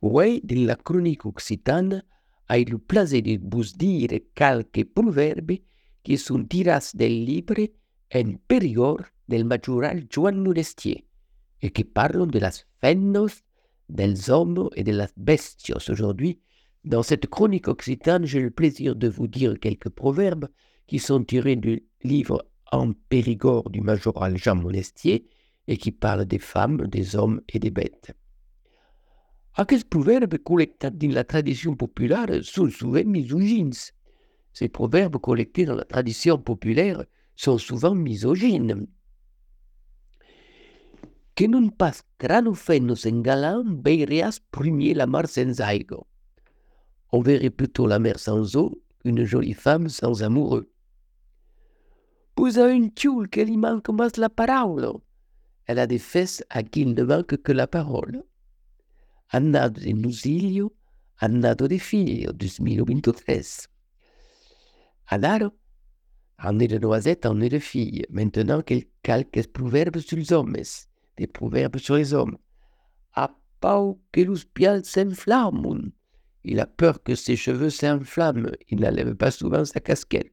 Oui, la chronique occitane a le plaisir de vous dire quelques proverbes qui sont tirés del livre En périgord del majoral Joan Monestier et qui parlent de las des hommes et de las bestios. Aujourd'hui, dans cette chronique occitane, j'ai le plaisir de vous dire quelques proverbes qui sont tirés du livre En Périgord du majoral Jean Monestier et qui parlent des femmes, des hommes et des bêtes. Aquests proverbes collectés dans la tradition populaire sont souvent misogynes. Ces proverbes collectés dans la tradition populaire sont souvent misogynes. Que non pas crano fennos en galant veirias premier la mar sans aigua. On verrait plutôt la mer sans eau qu'une jolie femme sans amoureux. Avez une tioule qu'elle y manque la parole. Elle a des fesses à qui il ne manque que la parole. Annado de Nusilio, annado de Figlio, 2023. Alors, en est de noisettes, en de filles. Maintenant, quelques proverbes sur les hommes, des proverbes sur les hommes. A pau que los pials s'enflamment. Il a peur que ses cheveux s'enflamment. Il n'enlève pas souvent sa casquette.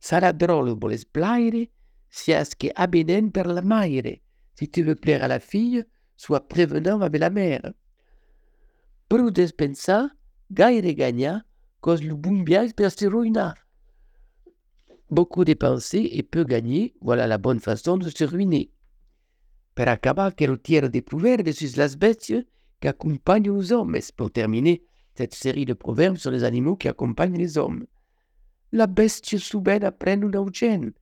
Sarà drôle pour les plaire, si ce que abenen per la maire. Si tu veux plaire à la fille, sois prévenant avec la mère. Prudes pensa, gaire gagna, cause bien per se ruinar. Beaucoup dépenser et peu gagner, voilà la bonne façon de se ruiner. Per acabar, tirer des proverbes sur las bestias qui accompagnent les hommes. Pour terminer cette série de proverbes sur les animaux qui accompagnent les hommes? La bestia souvent apprend un gène.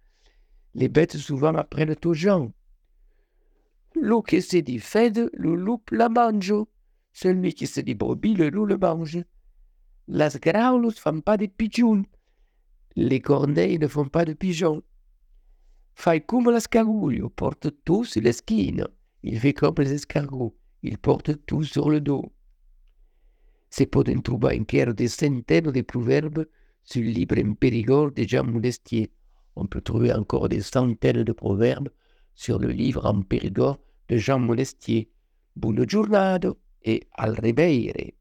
Les bêtes souvent apprennent aux gens. L'eau qui se dit fed, le loup la mange. Celui qui se dit brebis, le loup le mange. Las graules ne font pas de pigeons. Les corneilles ne font pas de pigeons. Fai comme l'escargot, porte tout sur l'esquine. Il fait comme les escargots, il porte tout sur le dos. Se poden trouver encara des centaines de proverbes sur le livre en Périgord de Jean Moulestier. On peut trouver encore des centaines de proverbes sur le livre en Périgord de Jean Molestier. Buona giornata e al reveire.